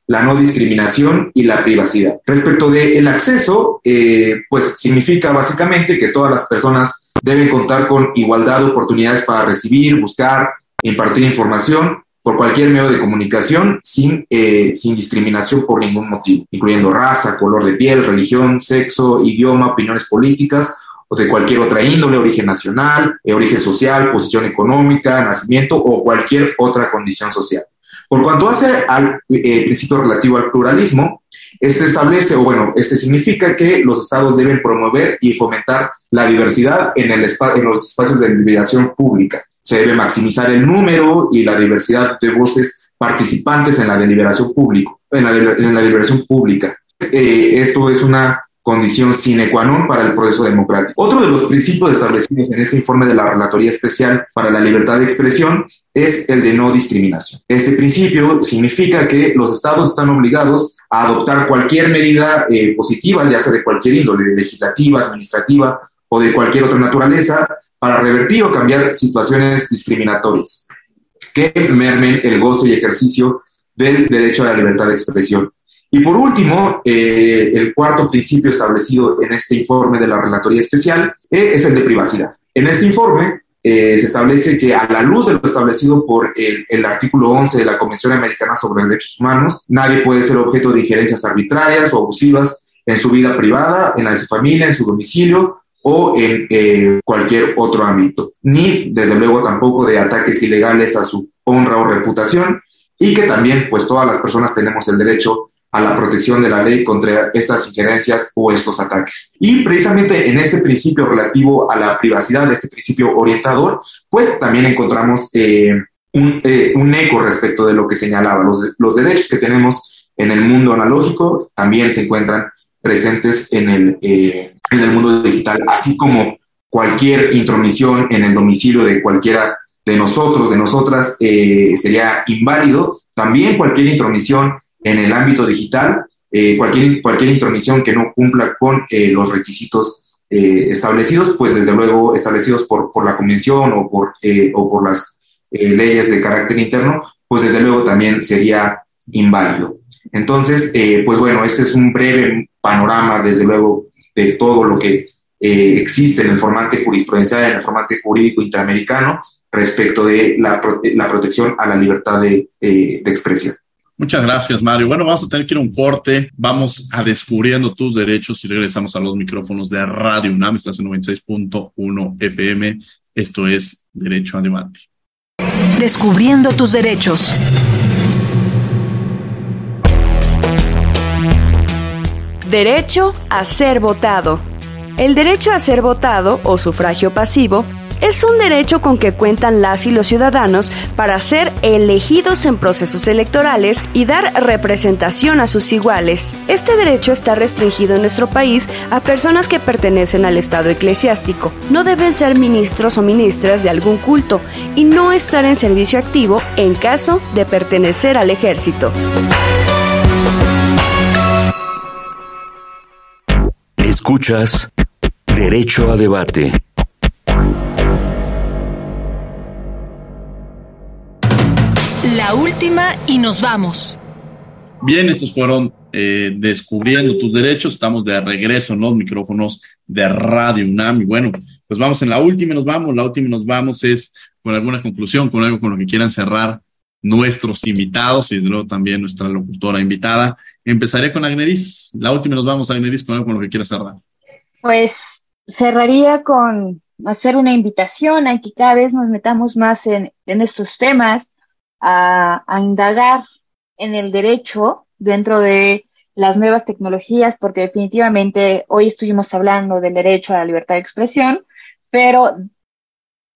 la no discriminación y la privacidad. Respecto del acceso, eh, pues significa básicamente que todas las personas deben contar con igualdad de oportunidades para recibir, buscar, impartir información por cualquier medio de comunicación sin, eh, sin discriminación por ningún motivo, incluyendo raza, color de piel, religión, sexo, idioma, opiniones políticas o de cualquier otra índole, origen nacional, eh, origen social, posición económica, nacimiento o cualquier otra condición social. Por cuanto hace al eh, principio relativo al pluralismo, este establece, o bueno, este significa que los estados deben promover y fomentar la diversidad en, el en los espacios de liberación pública, se debe maximizar el número y la diversidad de voces participantes en la deliberación público, en la, pública. Eh, esto es una condición sine qua non para el proceso democrático. Otro de los principios establecidos en este informe de la Relatoría Especial para la Libertad de Expresión es el de no discriminación. Este principio significa que los estados están obligados a adoptar cualquier medida eh, positiva, ya sea de cualquier índole, legislativa, administrativa o de cualquier otra naturaleza, para revertir o cambiar situaciones discriminatorias que mermen el gozo y ejercicio del derecho a la libertad de expresión. Y por último, eh, el cuarto principio establecido en este informe de la Relatoría Especial eh, es el de privacidad. En este informe eh, se establece que a la luz de lo establecido por el, artículo 11 de la Convención Americana sobre Derechos Humanos, nadie puede ser objeto de injerencias arbitrarias o abusivas en su vida privada, en la de su familia, en su domicilio o en eh, cualquier otro ámbito, ni desde luego tampoco de ataques ilegales a su honra o reputación y que también pues todas las personas tenemos el derecho a la protección de la ley contra estas injerencias o estos ataques. Y precisamente en este principio relativo a la privacidad, este principio orientador, pues también encontramos eh, un, eh, un, eco respecto de lo que señalaba. Los, los derechos que tenemos en el mundo analógico también se encuentran presentes en el, eh, en el mundo digital, así como cualquier intromisión en el domicilio de cualquiera de nosotros, de nosotras, sería inválido. También cualquier intromisión en el ámbito digital, eh, cualquier, cualquier intromisión que no cumpla con los requisitos establecidos, pues desde luego establecidos por, por la convención o por, o por las leyes de carácter interno, pues desde luego también sería inválido. Entonces, pues bueno, este es un breve panorama, desde luego, de todo lo que eh, existe en el formato jurisprudencial, en el formato jurídico interamericano, respecto de la, la protección a la libertad de, eh, de expresión. Muchas gracias, Mario. Bueno, vamos a tener que ir a un corte. Vamos a descubriendo tus derechos y regresamos a los micrófonos de Radio UNAM. Estás en 96.1 FM. Esto es Derecho a Debate. Descubriendo tus derechos. Derecho a ser votado. El derecho a ser votado o sufragio pasivo es un derecho con que cuentan las y los ciudadanos para ser elegidos en procesos electorales y dar representación a sus iguales. Este derecho está restringido en nuestro país a personas que pertenecen al Estado eclesiástico. No deben ser ministros o ministras de algún culto y no estar en servicio activo en caso de pertenecer al ejército. Escuchas Derecho a Debate. La última y nos vamos. Bien, estos fueron eh, Descubriendo tus derechos. Estamos de regreso en los micrófonos de Radio UNAM. Y bueno, pues vamos en la última y nos vamos. La última y nos vamos es con alguna conclusión, con algo con lo que quieran cerrar nuestros invitados y desde luego también nuestra locutora invitada. Empezaré con Agneris. La última y nos vamos, Agneris, con algo con lo que quieras cerrar. Pues cerraría con hacer una invitación a que cada vez nos metamos más en, en estos temas a, indagar en el derecho dentro de las nuevas tecnologías, porque definitivamente hoy estuvimos hablando del derecho a la libertad de expresión, pero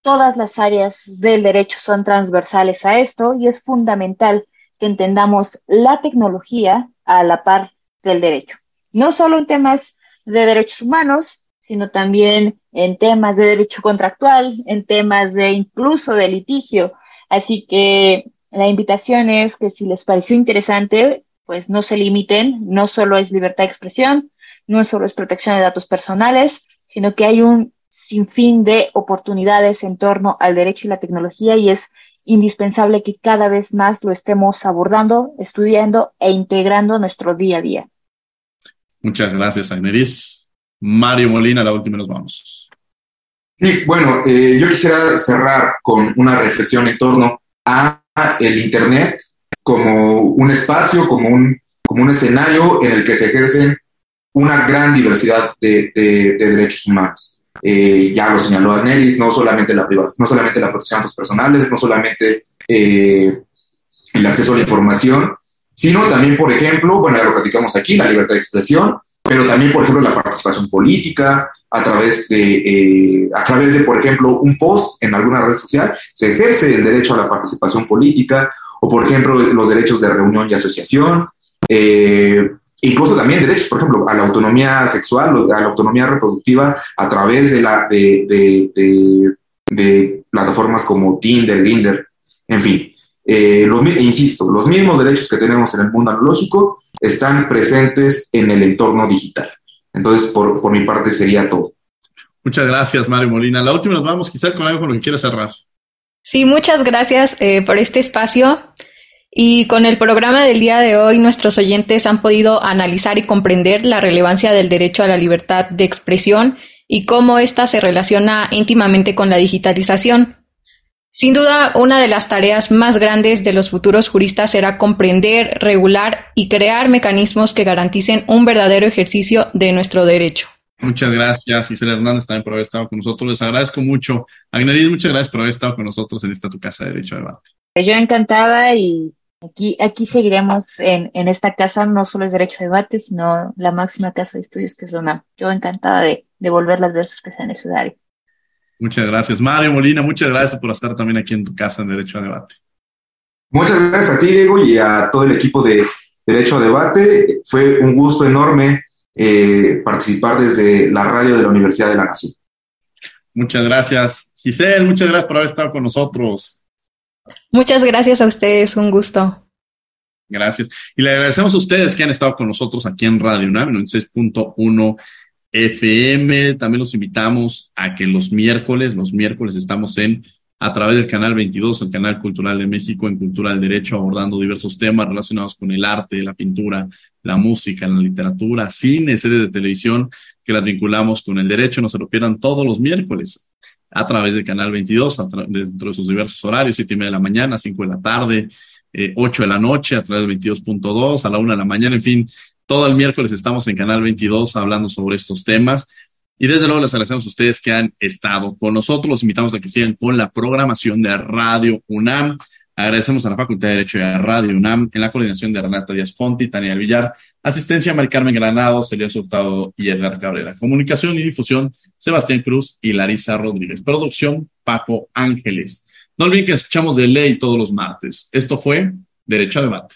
todas las áreas del derecho son transversales a esto y es fundamental que entendamos la tecnología a la par del derecho. No solo en temas de derechos humanos, sino también en temas de derecho contractual, en temas de incluso de litigio. Así que la invitación es que si les pareció interesante, pues no se limiten, no solo es libertad de expresión, no solo es protección de datos personales, sino que hay un sinfín de oportunidades en torno al derecho y la tecnología y es indispensable que cada vez más lo estemos abordando, estudiando e integrando nuestro día a día. Muchas gracias, Aineris. Mario Molina, la última nos vamos. Sí, bueno, eh, yo quisiera cerrar con una reflexión en torno a el Internet como un espacio, como un, como un escenario en el que se ejercen una gran diversidad de, derechos humanos. Eh, ya lo señaló Anelis, no solamente la no solamente la protección de datos personales, no solamente eh, el acceso a la información, sino también, por ejemplo, bueno, ya lo platicamos aquí, la libertad de expresión, pero también, por ejemplo, la participación política, a través de, eh, a través de, por ejemplo, un post en alguna red social, se ejerce el derecho a la participación política, o por ejemplo, los derechos de reunión y asociación, eh, incluso también derechos, por ejemplo, a la autonomía sexual, a la autonomía reproductiva a través de, la, de, de, plataformas como Tinder, Grindr, en fin. Eh, insisto, los mismos derechos que tenemos en el mundo analógico están presentes en el entorno digital. Entonces, por, por mi parte sería todo. Muchas gracias, Mario Molina. La última nos vamos quizás con algo con lo que quieras cerrar. Sí, muchas gracias eh, por este espacio. Y con el programa del día de hoy, nuestros oyentes han podido analizar y comprender la relevancia del derecho a la libertad de expresión y cómo ésta se relaciona íntimamente con la digitalización. Sin duda, una de las tareas más grandes de los futuros juristas será comprender, regular y crear mecanismos que garanticen un verdadero ejercicio de nuestro derecho. Muchas gracias, Isabel Hernández, también por haber estado con nosotros. Les agradezco mucho. Agneris, muchas gracias por haber estado con nosotros en esta tu casa de Derecho a Debate. Yo encantada y aquí, aquí seguiremos en, en esta casa. No solo es Derecho a Debate, sino la máxima casa de estudios que es la UNAM. Yo encantada de, de volver las veces que sea necesario. Muchas gracias. Mario Molina, muchas gracias por estar también aquí en tu casa en Derecho a Debate. Muchas gracias a ti, Diego, y a todo el equipo de Derecho a Debate. Fue un gusto enorme eh, participar desde la radio de la Universidad de la Nación. Muchas gracias. Giselle, muchas gracias por haber estado con nosotros. Muchas gracias a ustedes, un gusto. Gracias. Y le agradecemos a ustedes que han estado con nosotros aquí en Radio UNAM, 96.1 FM. También los invitamos a que los miércoles, los miércoles estamos en a través del canal 22, el canal cultural de México en Cultura del Derecho, abordando diversos temas relacionados con el arte, la pintura, la música, la literatura, cine, series de televisión, que las vinculamos con el derecho. No se lo pierdan todos los miércoles a través del canal 22, dentro de sus diversos horarios, siete y media de la mañana, cinco de la tarde, 8 de la noche a través de 22.2, a la 1 de la mañana, en fin, todo el miércoles estamos en Canal 22 hablando sobre estos temas. Y desde luego les agradecemos a ustedes que han estado con nosotros. Los invitamos a que sigan con la programación de Radio UNAM. Agradecemos a la Facultad de Derecho y a Radio UNAM en la coordinación de Renata Díaz Ponti, Tania Villar, asistencia Mari Carmen Granado, Celia Hurtado y Edgar Cabrera. Comunicación y difusión, Sebastián Cruz y Larisa Rodríguez. Producción, Paco Ángeles. No olviden que escuchamos de ley todos los martes. Esto fue Derecho a Debate.